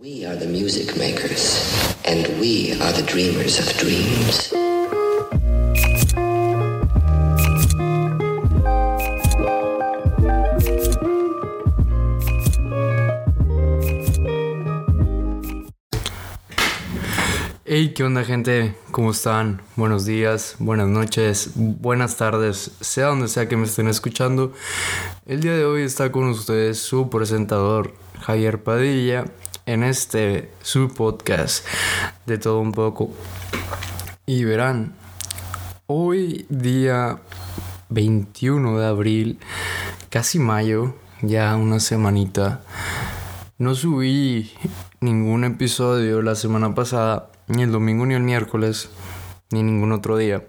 We are the music makers, and we are the dreamers of dreams. Hey, ¿qué onda gente? ¿Cómo están? Buenos días, buenas noches, buenas tardes, sea donde sea que me estén escuchando. El día de hoy está con ustedes su presentador Javier Padilla en este su podcast de todo un poco. Y verán, hoy día 21 de abril, casi mayo, ya una semanita, no subí ningún episodio la semana pasada, ni el domingo ni el miércoles, ni ningún otro día.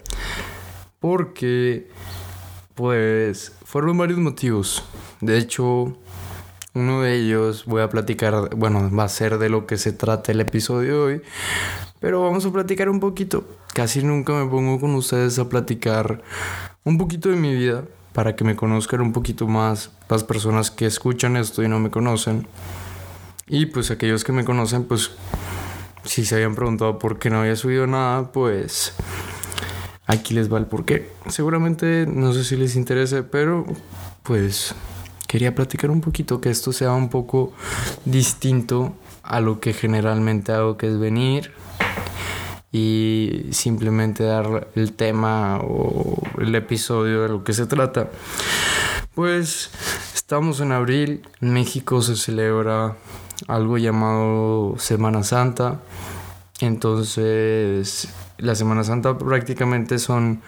Porque, pues, fueron varios motivos. De hecho, uno de ellos voy a platicar, bueno, va a ser de lo que se trata el episodio de hoy, pero vamos a platicar un poquito. Casi nunca me pongo con ustedes a platicar un poquito de mi vida para que me conozcan un poquito más las personas que escuchan esto y no me conocen. Y pues aquellos que me conocen, pues si se habían preguntado por qué no había subido nada, pues aquí les va el porqué. Seguramente no sé si les interese, pero pues quería platicar un poquito que esto sea un poco distinto a lo que generalmente hago, que es venir y simplemente dar el tema o el episodio de lo que se trata. Pues estamos en abril, en México se celebra algo llamado Semana Santa. Entonces, la Semana Santa prácticamente son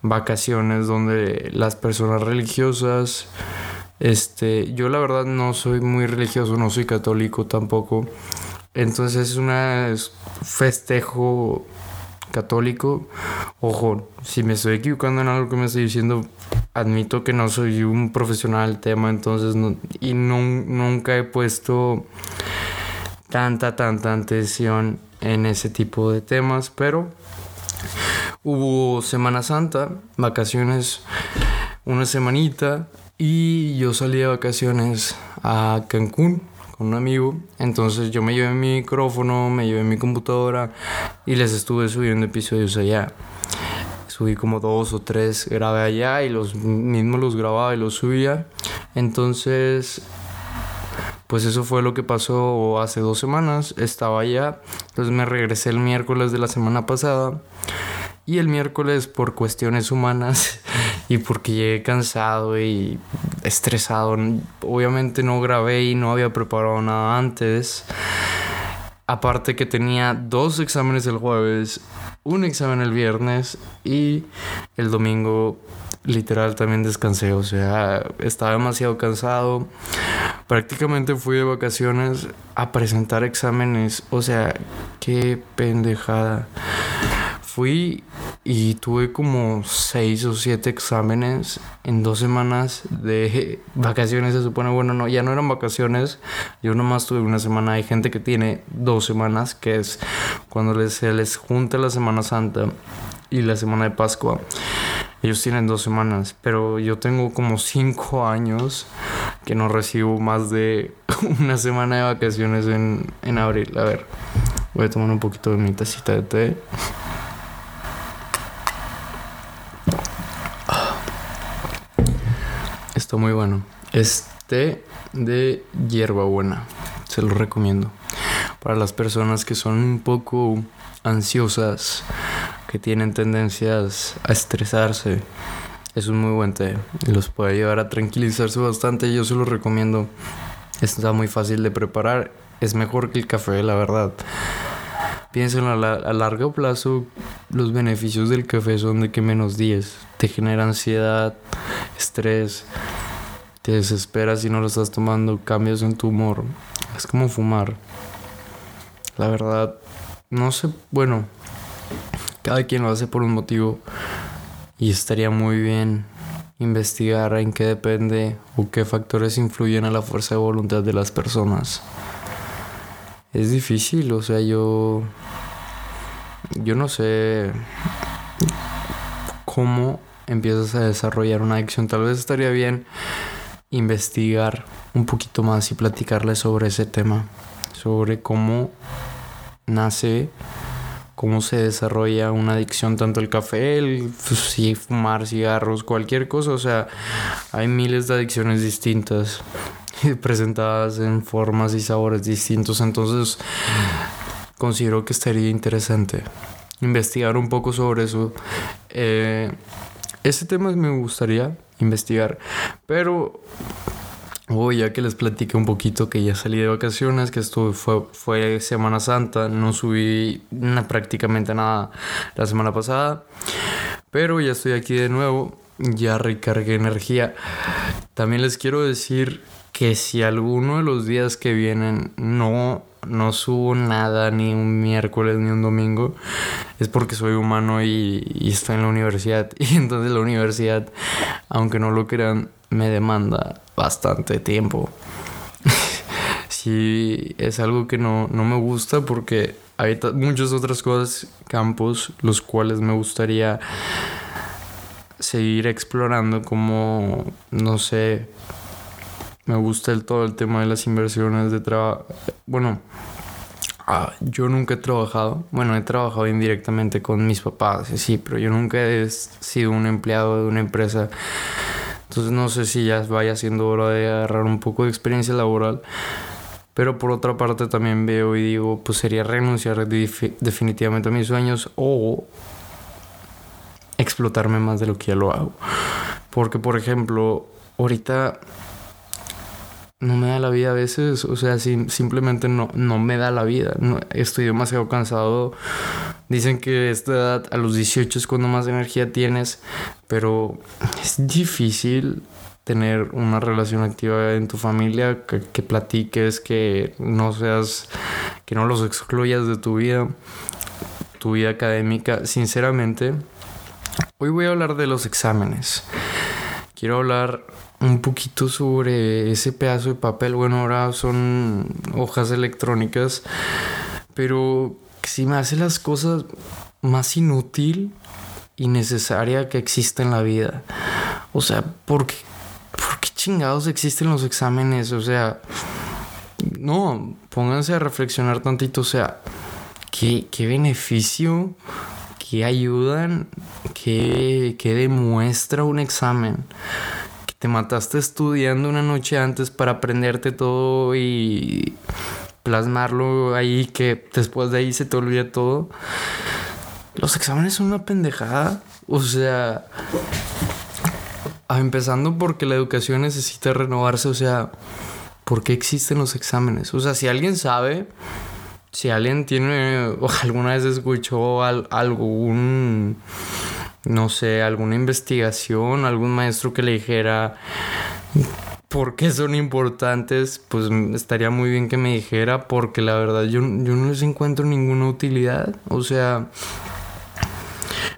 vacaciones donde las personas religiosas este, yo la verdad no soy muy religioso, no soy católico tampoco. Entonces es un festejo católico. Ojo, si me estoy equivocando en algo que me estoy diciendo, admito que no soy un profesional del tema, entonces y nunca he puesto tanta, tanta atención en ese tipo de temas, pero hubo Semana Santa, vacaciones, una semanita y yo salí de vacaciones a Cancún con un amigo. Entonces yo me llevé mi micrófono, me llevé mi computadora y les estuve subiendo episodios allá. Subí como dos o tres, grabé allá y los mismos los grababa y los subía. Entonces, pues eso fue lo que pasó hace dos semanas. Estaba allá. Entonces me regresé el miércoles de la semana pasada. Y el miércoles por cuestiones humanas y porque llegué cansado y estresado, obviamente no grabé y no había preparado nada antes. Aparte que tenía dos exámenes el jueves, un examen el viernes y el domingo literal también descansé, o sea, estaba demasiado cansado. Prácticamente fui de vacaciones a presentar exámenes, o sea, qué pendejada. Fui y tuve como seis o siete exámenes en dos semanas de vacaciones. Se supone, bueno, no, ya no eran vacaciones. Yo nomás tuve una semana. Hay gente que tiene dos semanas, que es cuando se les junta la Semana Santa y la Semana de Pascua. Ellos tienen dos semanas, pero yo tengo como cinco años que no recibo más de una semana de vacaciones en, en abril. A ver, voy a tomar un poquito de mi tacita de té. Está muy bueno. Este de hierbabuena. Se lo recomiendo. Para las personas que son un poco ansiosas, que tienen tendencias a estresarse, es un muy buen té. Los puede ayudar a tranquilizarse bastante. Yo se lo recomiendo. Está muy fácil de preparar. Es mejor que el café, la verdad. Piensen a, a, largo plazo, los beneficios del café son de que menos 10 te genera ansiedad, estrés, te desesperas si no lo estás tomando, cambios en tu humor. Es como fumar. La verdad, no sé, bueno, cada quien lo hace por un motivo y estaría muy bien investigar en qué depende o qué factores influyen a la fuerza de voluntad de las personas. Es difícil, o sea, yo yo no sé cómo empiezas a desarrollar una adicción. Tal vez estaría bien investigar un poquito más y platicarles sobre ese tema. sobre cómo nace, cómo se desarrolla una adicción, tanto el café, el pues, fumar cigarros, cualquier cosa. O sea, hay miles de adicciones distintas presentadas en formas y sabores distintos. Entonces, considero que estaría interesante investigar un poco sobre eso. Eh, tema me gustaría investigar, pero Hoy ya que les platiqué un poquito que ya salí de vacaciones, que estuve, fue, fue Semana Santa, no subí prácticamente nada la semana pasada, pero ya estoy aquí de nuevo, ya recargué energía. También les quiero decir que si alguno de los días que vienen no no subo nada ni un miércoles ni un domingo, es porque soy humano y, y estoy en la universidad. Y entonces la universidad, aunque no lo crean, me demanda bastante tiempo. sí, es algo que no, no me gusta porque hay muchas otras cosas, campos, los cuales me gustaría seguir explorando como, no sé, me gusta el, todo el tema de las inversiones de trabajo. Bueno, ah, yo nunca he trabajado. Bueno, he trabajado indirectamente con mis papás, sí, pero yo nunca he sido un empleado de una empresa. Entonces no sé si ya vaya siendo hora de agarrar un poco de experiencia laboral. Pero por otra parte también veo y digo, pues sería renunciar definitivamente a mis sueños o explotarme más de lo que ya lo hago. Porque por ejemplo, ahorita no me da la vida a veces, o sea, simplemente no, no me da la vida. estoy demasiado cansado. Dicen que esta edad, a los 18 es cuando más energía tienes, pero es difícil tener una relación activa en tu familia, que, que platiques, que no seas, que no los excluyas de tu vida, tu vida académica. Sinceramente, hoy voy a hablar de los exámenes. Quiero hablar un poquito sobre ese pedazo de papel. Bueno, ahora son hojas electrónicas, pero si me hace las cosas más inútil y necesaria que existe en la vida. O sea, ¿por qué, ¿por qué chingados existen los exámenes? O sea, no, pónganse a reflexionar tantito. O sea, ¿qué, qué beneficio, qué ayudan, qué, qué demuestra un examen? Te mataste estudiando una noche antes para aprenderte todo y plasmarlo ahí que después de ahí se te olvida todo. Los exámenes son una pendejada. O sea, empezando porque la educación necesita renovarse. O sea, ¿por qué existen los exámenes? O sea, si alguien sabe, si alguien tiene alguna vez escuchó algún no sé, alguna investigación, algún maestro que le dijera por qué son importantes, pues estaría muy bien que me dijera, porque la verdad yo, no les encuentro ninguna utilidad. O sea,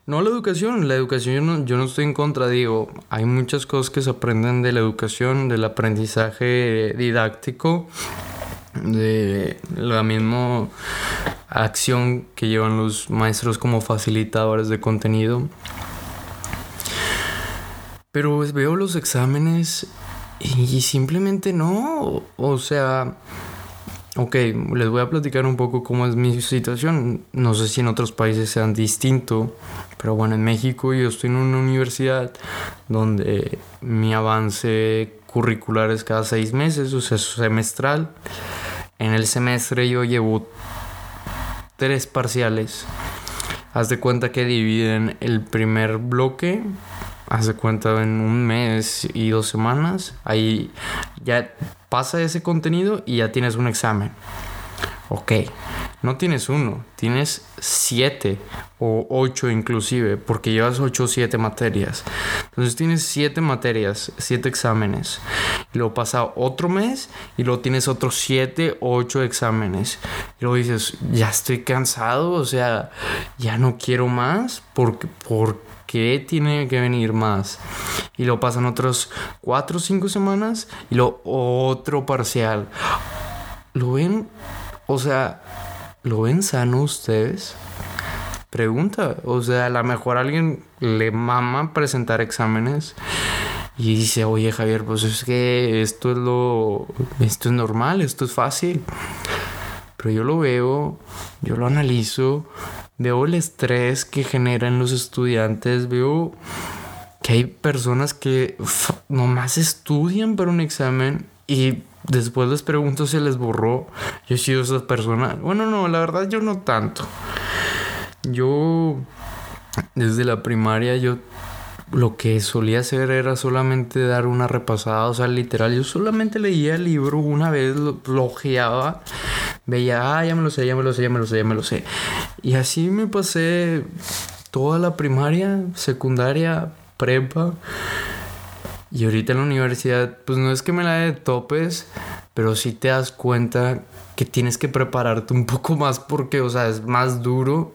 no la educación, la educación yo no, yo no estoy en contra, digo, hay muchas cosas que se aprenden de la educación, del aprendizaje didáctico, de la misma acción que llevan los maestros como facilitadores de contenido. Pero veo los exámenes y simplemente no. O sea, ok, les voy a platicar un poco cómo es mi situación. No sé si en otros países sean distinto, pero bueno, en México yo estoy en una universidad donde mi avance curricular es cada seis meses, o sea, es semestral. En el semestre yo llevo tres parciales. Haz de cuenta que dividen el primer bloque haz de cuenta en un mes y dos semanas, ahí ya pasa ese contenido y ya tienes un examen. Ok, no tienes uno, tienes siete o ocho inclusive, porque llevas ocho o siete materias. Entonces tienes siete materias, siete exámenes. Y luego pasa otro mes y luego tienes otros siete o ocho exámenes. Y luego dices, ya estoy cansado, o sea, ya no quiero más, porque, porque ¿Qué tiene que venir más? Y lo pasan otros cuatro o cinco semanas y lo otro parcial. ¿Lo ven? O sea, ¿lo ven sano ustedes? Pregunta. O sea, a lo mejor alguien le mama presentar exámenes y dice, oye Javier, pues es que esto es lo. Esto es normal, esto es fácil. pero yo lo veo, yo lo analizo, veo el estrés que generan los estudiantes, veo que hay personas que nomás estudian para un examen y después les pregunto si les borró. Yo he sido esa persona. Bueno, no, la verdad yo no tanto. Yo desde la primaria yo lo que solía hacer era solamente dar una repasada, o sea, literal, yo solamente leía el libro una vez, lo, veía, ah, ya me lo sé, ya me lo sé, ya me lo sé, ya me lo sé. Y así me pasé toda la primaria, secundaria, prepa. Y ahorita en la universidad, pues no es que me la de topes, pero sí te das cuenta que tienes que prepararte un poco más porque, o sea, es más duro.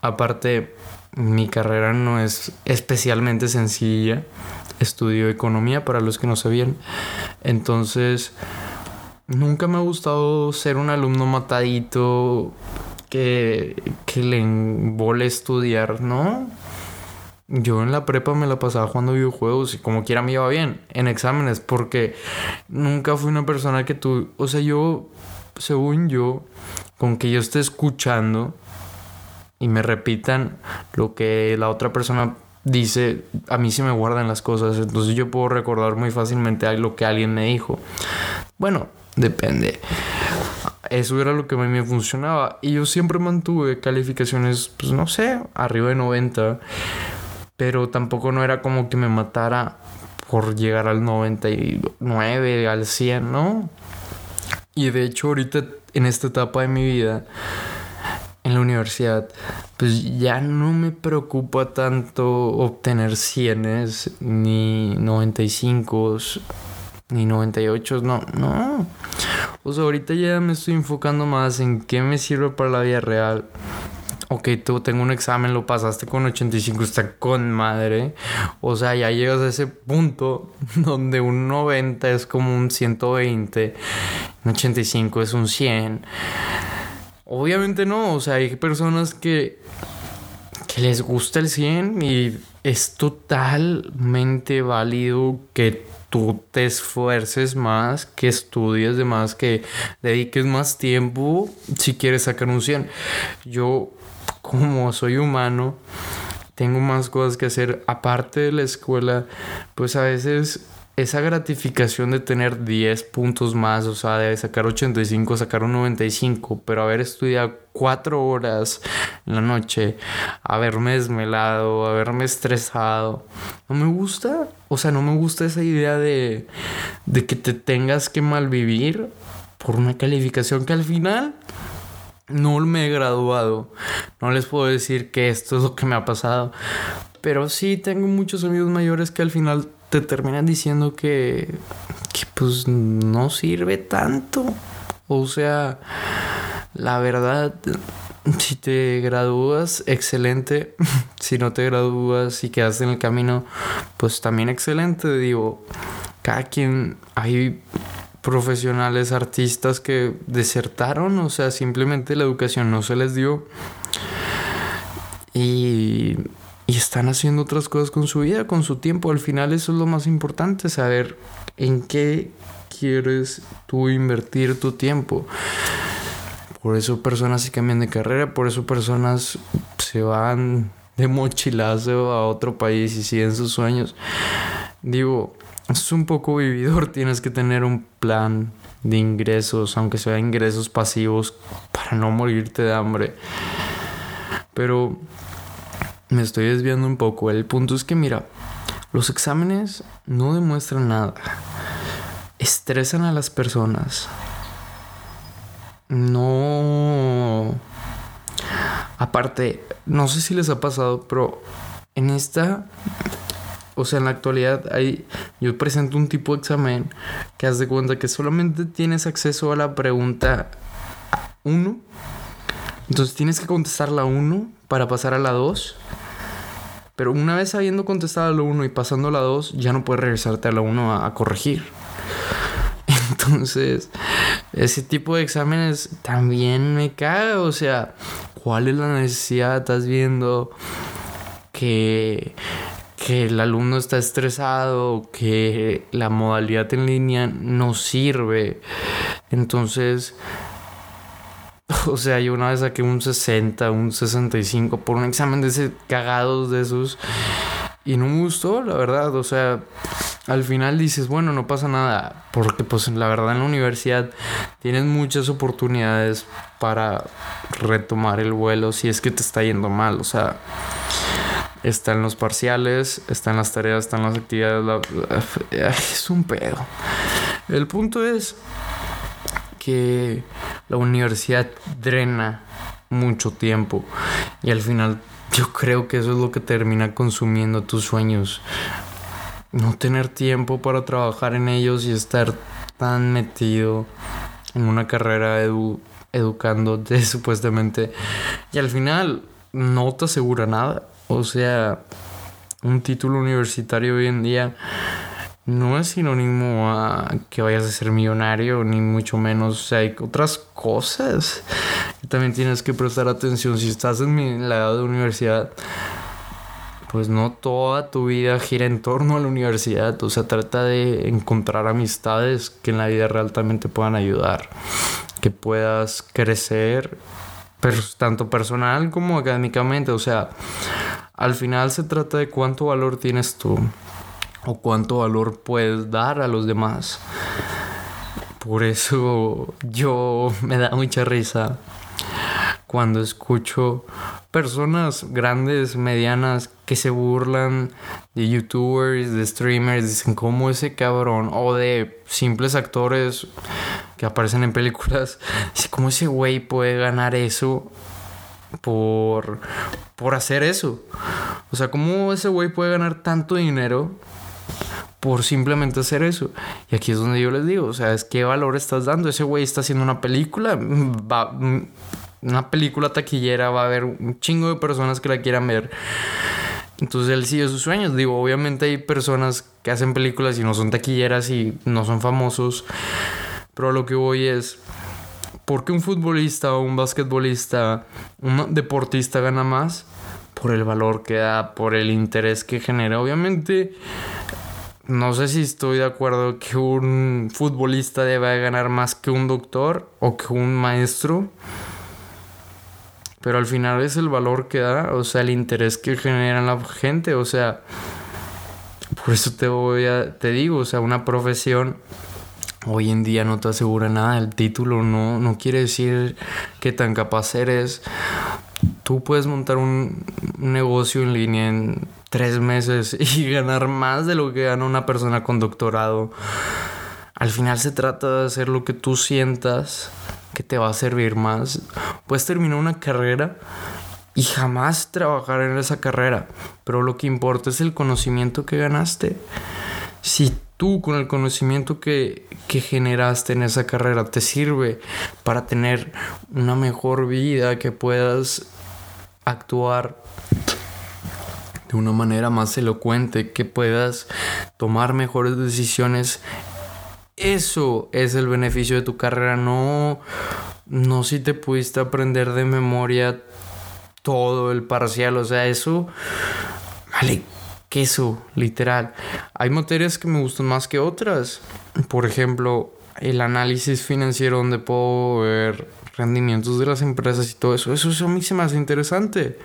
Aparte, mi carrera no es especialmente sencilla. Estudio economía para los que no sabían. Entonces, nunca me ha gustado ser un alumno matadito que, que le embole estudiar, ¿no? Yo en la prepa me la pasaba jugando videojuegos y como quiera me iba bien en exámenes porque nunca fui una persona que tú, o sea, yo, según yo, con que yo esté escuchando, y me repitan lo que la otra persona dice, a mí sí me guardan las cosas, entonces yo puedo recordar muy fácilmente lo que alguien me dijo. Bueno, depende. Eso era lo que a mí me funcionaba y yo siempre mantuve calificaciones, pues no sé, arriba de 90, pero tampoco no era como que me matara por llegar al 99, al 100, ¿no? Y de hecho ahorita en esta etapa de mi vida en la universidad, pues ya no me preocupa tanto obtener 100 ni 95 ni 98, no, no. O sea, ahorita ya me estoy enfocando más en qué me sirve para la vida real. Ok, tú tengo un examen, lo pasaste con 85, está con madre. O sea, ya llegas a ese punto donde un 90 es como un 120, un 85 es un 100. Obviamente no, o sea, hay personas que, que les gusta el 100 y es totalmente válido que tú te esfuerces más, que estudies de más, que dediques más tiempo si quieres sacar un 100. Yo, como soy humano, tengo más cosas que hacer aparte de la escuela, pues a veces esa gratificación de tener 10 puntos más, o sea, de sacar 85, sacar un 95, pero haber estudiado 4 horas en la noche, haberme desmelado, haberme estresado, no me gusta. O sea, no me gusta esa idea de, de que te tengas que malvivir por una calificación que al final no me he graduado. No les puedo decir que esto es lo que me ha pasado. Pero sí tengo muchos amigos mayores que al final te terminan diciendo que, que pues no sirve tanto. O sea, la verdad, si te gradúas, excelente. si no te gradúas y quedas en el camino, pues también excelente. Digo, cada quien, hay profesionales, artistas que desertaron, o sea, simplemente la educación no se les dio. Y y están haciendo otras cosas con su vida, con su tiempo. Al final eso es lo más importante, saber en qué quieres tú invertir tu tiempo. Por eso personas se cambian de carrera, por eso personas se van de mochilazo a otro país y siguen sus sueños. Digo, es un poco vividor, tienes que tener un plan de ingresos, aunque sea ingresos pasivos, para no morirte de hambre. Pero me estoy desviando un poco. El punto es que, mira, los exámenes no demuestran nada. Estresan a las personas. No... Aparte, no sé si les ha pasado, pero en esta... O sea, en la actualidad hay, yo presento un tipo de examen que haz de cuenta que solamente tienes acceso a la pregunta 1. Entonces tienes que contestar la 1 para pasar a la 2 pero una vez habiendo contestado a la 1 y pasando a la 2, ya no puedes regresarte a la 1 a, corregir. Entonces, ese tipo de exámenes también me caga. O sea, ¿cuál es la necesidad? Estás viendo que, que el alumno está estresado, que la modalidad en línea no sirve. Entonces, O sea, yo una vez saqué un 60, un 65 por un examen de ese cagados de esos. Y no me gustó, la verdad. O sea, al final dices, bueno, no pasa nada. Porque pues la verdad en la universidad tienes muchas oportunidades para retomar el vuelo si es que te está yendo mal. O sea, está en los parciales, está en las tareas, está en las actividades. Es un pedo. El punto es que la universidad drena mucho tiempo y al final yo creo que eso es lo que termina consumiendo tus sueños. No tener tiempo para trabajar en ellos y estar tan metido en una carrera edu educándote supuestamente y al final no te asegura nada. O sea, un título universitario hoy en día no es sinónimo a que vayas a ser millonario, ni mucho menos. O sea, hay otras cosas que también tienes que prestar atención. Si estás en la edad de universidad, pues no toda tu vida gira en torno a la universidad. O sea, trata de encontrar amistades que en la vida real también te puedan ayudar. Que puedas crecer, tanto personal como académicamente. O sea, al final se trata de cuánto valor tienes tú o cuánto valor puedes dar a los demás. Por eso yo me da mucha risa cuando escucho personas grandes, medianas, que se burlan de youtubers, de streamers, dicen como ese cabrón, o de simples actores que aparecen en películas, cómo ese güey puede ganar eso por, por hacer eso. O sea, cómo ese güey puede ganar tanto dinero por simplemente hacer eso. Y aquí es donde yo les digo, o sea, es qué valor estás dando. Ese güey está haciendo una película, va, una película taquillera, va a haber un chingo de personas que la quieran ver. Entonces él sigue sus sueños. Digo, obviamente hay personas que hacen películas y no son taquilleras y no son famosos. Pero lo que voy es, ¿por qué un futbolista o un basquetbolista, un deportista gana más? Por el valor que da, por el interés que genera. Obviamente no sé si estoy de acuerdo que un futbolista deba ganar más que un doctor o que un maestro. Pero al final es el valor que da, o sea, el interés que genera la gente, o sea, por eso te voy a, te digo, o sea, una profesión hoy en día no te asegura nada, el título no, no quiere decir que tan capaz eres. Tú puedes montar un negocio en línea en tres meses y ganar más de lo que gana una persona con doctorado. Al final se trata de hacer lo que tú sientas que te va a servir más. Puedes terminar una carrera y jamás trabajar en esa carrera, pero lo que importa es el conocimiento que ganaste. Si tú con el conocimiento que, que generaste en esa carrera te sirve para tener una mejor vida, que puedas actuar de una manera más elocuente, que puedas tomar mejores decisiones. Eso es el beneficio de tu carrera, no, no si te pudiste aprender de memoria todo el parcial, o sea, eso vale queso, literal. Hay materias que me gustan más que otras. Por ejemplo, el análisis financiero donde puedo ver rendimientos de las empresas y todo eso. Eso, eso a mí se interesante.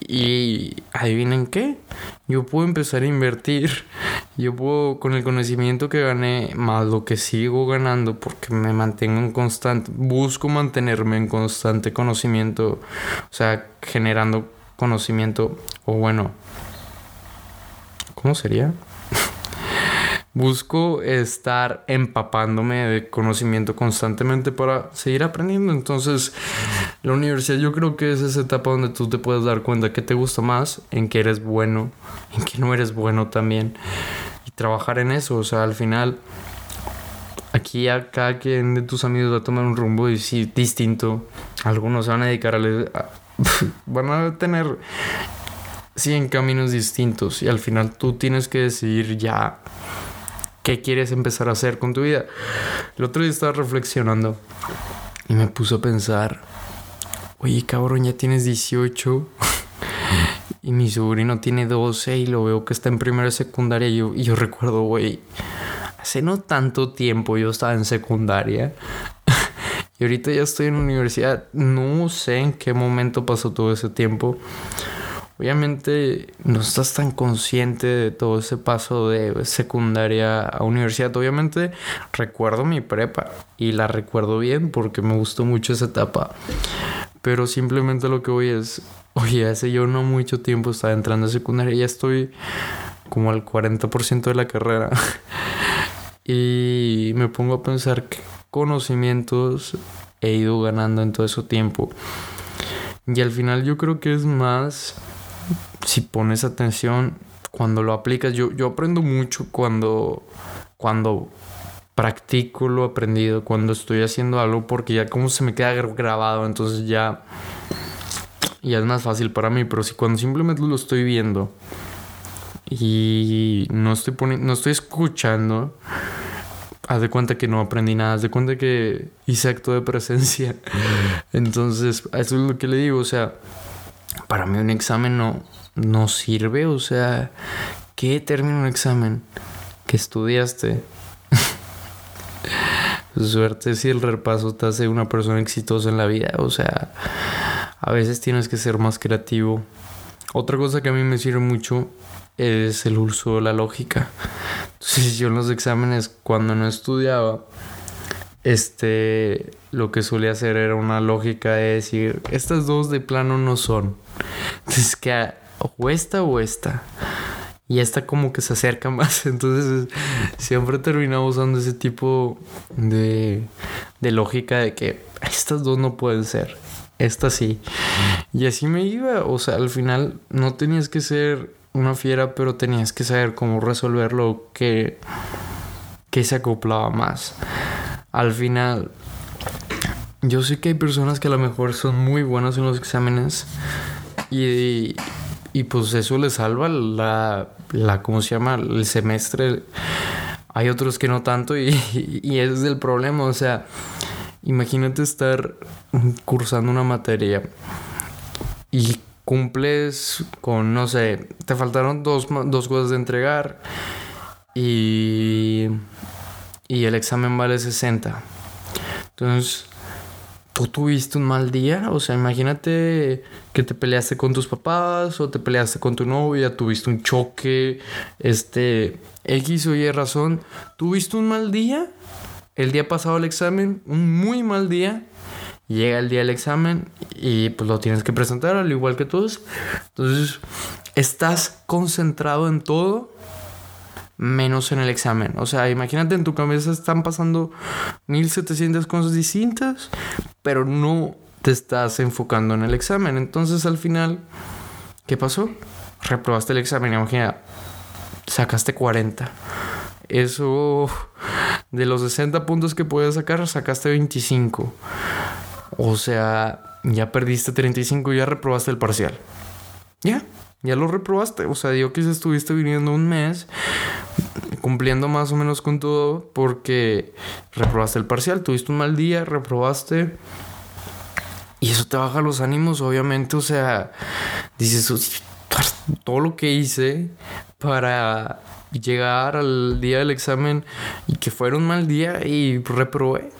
Y adivinen qué, yo puedo empezar a invertir, yo puedo con el conocimiento que gané, más lo que sigo ganando, porque me mantengo en constante, busco mantenerme en constante conocimiento, o sea, generando conocimiento, o bueno, ¿cómo sería? Busco estar empapándome de conocimiento constantemente para seguir aprendiendo. Entonces, la universidad yo creo que es esa etapa donde tú te puedes dar cuenta que te gusta más, en que eres bueno, en que no eres bueno también. Y trabajar en eso. O sea, al final, aquí ya cada quien de tus amigos va a tomar un rumbo distinto. Algunos se van a dedicar a... a van a tener 100 caminos distintos y al final tú tienes que decidir ya qué quieres empezar a hacer con tu vida. El otro día estaba reflexionando y me puso a pensar, oye cabrón, ya tienes 18 y mi sobrino tiene 12 y lo veo que está en primera secundaria y yo, y yo recuerdo, güey, hace no tanto tiempo yo estaba en secundaria Y ahorita ya estoy en la universidad. No sé en qué momento pasó todo ese tiempo. Obviamente no estás tan consciente de todo ese paso de secundaria a universidad. Obviamente recuerdo mi prepa y la recuerdo bien porque me gustó mucho esa etapa. Pero simplemente lo que voy es, oye, hace yo no mucho tiempo estaba entrando a secundaria ya estoy como al 40% de la carrera. y me pongo a pensar qué conocimientos he ido ganando en todo ese tiempo. Y al final yo creo que es más si pones atención cuando lo aplicas. Yo, yo aprendo mucho cuando, cuando practico lo aprendido, cuando estoy haciendo algo, porque ya como se me queda grabado, entonces ya, ya es más fácil para mí. Pero si cuando simplemente lo estoy viendo y no estoy no estoy escuchando, haz de cuenta que no aprendí nada, haz de cuenta que hice acto de presencia. Entonces, eso es lo que le digo, o sea, para mí un examen no, no sirve, o sea, ¿qué termina un examen? Que estudiaste. Suerte si el repaso te hace una persona exitosa en la vida, o sea, a veces tienes que ser más creativo. Otra cosa que a mí me sirve mucho es el uso de la lógica. Entonces yo en los exámenes cuando no estudiaba, este, lo que solía hacer era una lógica de decir, estas dos de plano no son. Entonces que o esta o esta. Y esta como que se acerca más. Entonces siempre terminaba usando ese tipo de, de lógica de que estas dos no pueden ser. Esta sí. Y así me iba. O sea, al final no tenías que ser una fiera, pero tenías que saber cómo resolver lo que, que se acoplaba más. Al final, yo sé que hay personas que a lo mejor son muy buenas en los exámenes y, y pues eso les salva la, la, ¿cómo se llama? El semestre. Hay otros que no tanto y, y ese es el problema. O sea, imagínate estar cursando una materia y cumples con, no sé, te faltaron dos, dos cosas de entregar y, y el examen vale 60. Entonces, tú tuviste un mal día, o sea, imagínate que te peleaste con tus papás o te peleaste con tu novia, tuviste un choque, este, X o Y razón, tuviste un mal día, el día pasado el examen, un muy mal día, llega el día del examen y pues lo tienes que presentar al igual que todos. Entonces, estás concentrado en todo menos en el examen. O sea, imagínate en tu cabeza están pasando 1700 cosas distintas, pero no te estás enfocando en el examen. Entonces, al final, ¿qué pasó? Reprobaste el examen, imagina, sacaste 40. Eso de los 60 puntos que puedes sacar, sacaste 25. O sea, ya perdiste 35 y ya reprobaste el parcial. Ya, ya lo reprobaste. O sea, yo que estuviste viniendo un mes cumpliendo más o menos con todo porque reprobaste el parcial, tuviste un mal día, reprobaste. Y eso te baja los ánimos, obviamente. O sea, dices, todo lo que hice para llegar al día del examen y que fuera un mal día y reprobé.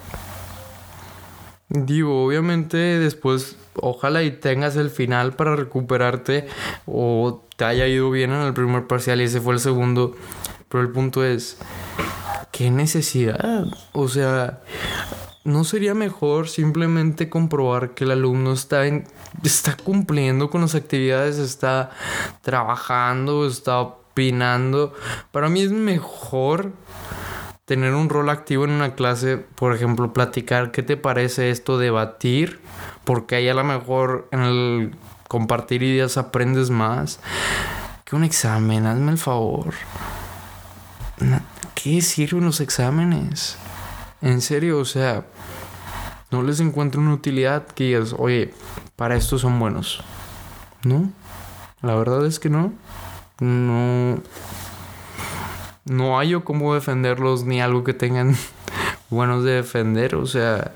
Digo, obviamente después, ojalá y tengas el final para recuperarte o te haya ido bien en el primer parcial y ese fue el segundo. Pero el punto es, ¿qué necesidad? O sea, ¿no sería mejor simplemente comprobar que el alumno está, está cumpliendo con las actividades, está trabajando, está opinando? Para mí es mejor tener un rol activo en una clase, por ejemplo, platicar qué te parece esto, debatir, porque ahí a lo mejor en el compartir ideas aprendes más que un examen, hazme el favor. ¿Qué sirven los exámenes? En serio, o sea, no les encuentro una utilidad que digas, oye, para esto son buenos. ¿No? La verdad es que no. No no hay cómo defenderlos ni algo que tengan buenos de defender. O sea,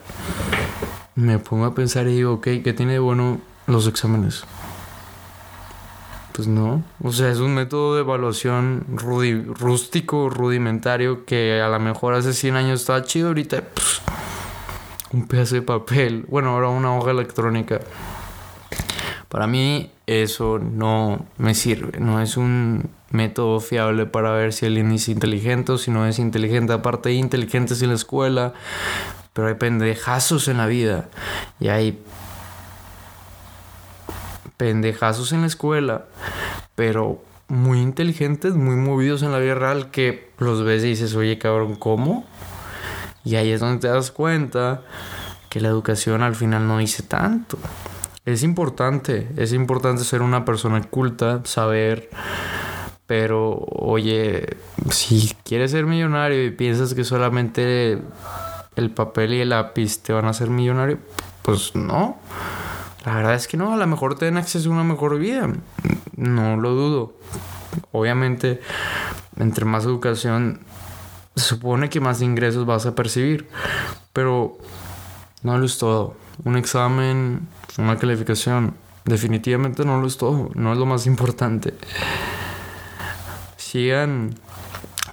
me pongo a pensar y digo, ok, ¿qué tiene de bueno los exámenes? Pues no. O sea, es un método de evaluación rústico, rudimentario, que a lo mejor hace 100 años estaba chido, ahorita pues, un pedazo de papel, bueno, ahora una hoja electrónica. Para mí eso no me sirve, no es un método fiable para ver si alguien es inteligente o si no es inteligente. Aparte hay inteligentes en la escuela, pero hay pendejazos en la vida y hay pendejazos en la escuela, pero muy inteligentes, muy movidos en la vida real que los ves y dices, oye cabrón, ¿cómo? Y ahí es donde te das cuenta que la educación al final no dice tanto. Es importante, es importante ser una persona culta, saber, pero oye, si quieres ser millonario y piensas que solamente el papel y el lápiz te van a hacer millonario, pues no. La verdad es que no, a lo mejor te den acceso a una mejor vida. No lo dudo. Obviamente, entre más educación, se supone que más ingresos vas a percibir. Pero no lo es todo. Un examen, una calificación, definitivamente no lo es todo. No es lo más importante. Sigan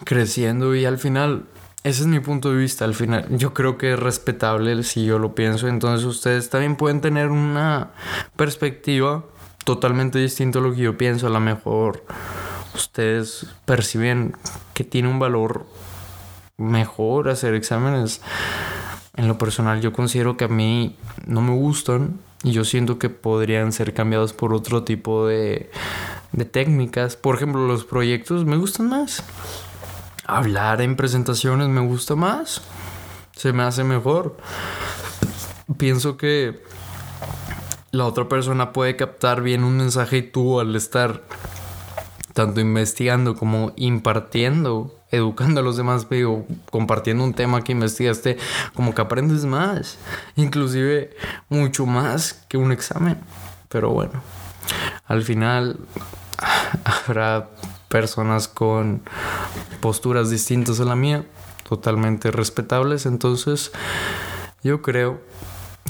creciendo y al final ese es mi punto de vista al final. Yo creo que es respetable si yo lo pienso. Entonces ustedes también pueden tener una perspectiva totalmente distinta a lo que yo pienso. A lo mejor ustedes perciben que tiene un valor mejor hacer exámenes. En lo personal yo considero que a mí no me gustan y yo siento que podrían ser cambiados por otro tipo de, de técnicas. Por ejemplo, los proyectos me gustan más hablar en presentaciones me gusta más. Se me hace mejor. Pienso que la otra persona puede captar bien un mensaje y tú al estar tanto investigando como impartiendo, educando a los demás, pero compartiendo un tema que investigaste, como que aprendes más, inclusive mucho más que un examen. Pero bueno, al final habrá personas con posturas distintas a la mía, totalmente respetables. Entonces, yo creo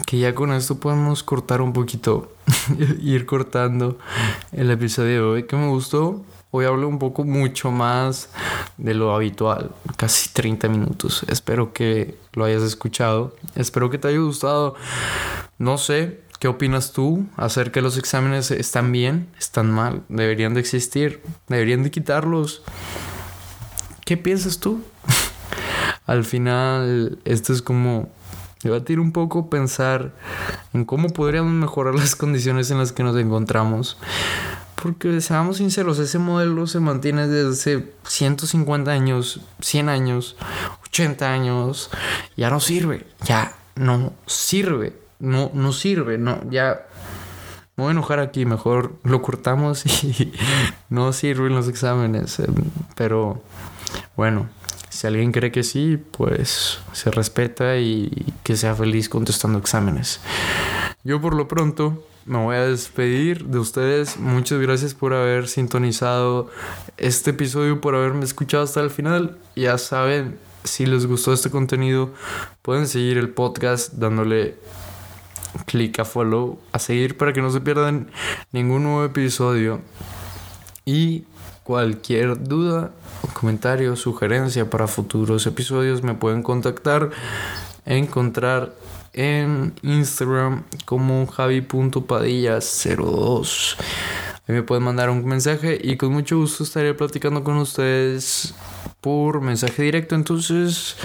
que ya con esto podemos cortar un poquito, ir cortando el episodio de hoy que me gustó. Hoy hablo un poco mucho más de lo habitual, casi 30 minutos. Espero que lo hayas escuchado, espero que te haya gustado. No sé, ¿Qué opinas tú acerca de los exámenes? ¿Están bien? ¿Están mal? ¿Deberían de existir? ¿Deberían de quitarlos? ¿Qué piensas tú? Al final, esto es como debatir un poco, pensar en cómo podríamos mejorar las condiciones en las que nos encontramos. Porque seamos sinceros, ese modelo se mantiene desde 150 años, 100 años, 80 años. Ya no sirve, ya no sirve no, no sirve, no, ya me voy a enojar aquí, mejor lo cortamos y no sirven los exámenes. Em, pero bueno, si alguien cree que sí, pues se respeta y que sea feliz contestando exámenes. Yo por lo pronto me voy a despedir de ustedes. Muchas gracias por haber sintonizado este episodio, por haberme escuchado hasta el final. Ya saben, si les gustó este contenido, pueden seguir el podcast dándole clic a follow, a seguir para que no se pierdan ningún nuevo episodio. Y cualquier duda, comentario, sugerencia para futuros episodios me pueden contactar, encontrar en Instagram como javi.padillas02. Ahí me pueden mandar un mensaje y con mucho gusto estaré platicando con ustedes por mensaje directo. Entonces,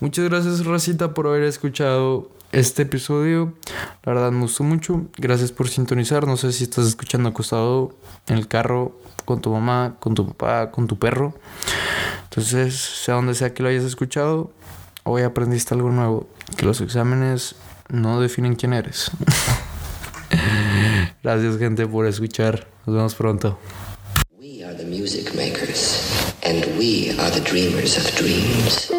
muchas gracias Racita por haber escuchado este episodio. La verdad me gustó mucho. Gracias por sintonizar. No sé si estás escuchando acostado en el carro con tu mamá, con tu papá, con tu perro. Entonces, sea donde sea que lo hayas escuchado, hoy aprendiste algo nuevo. Que los exámenes no definen quién eres. Gracias gente por escuchar. Nos vemos pronto. We are the music makers and we are the dreamers of dreams.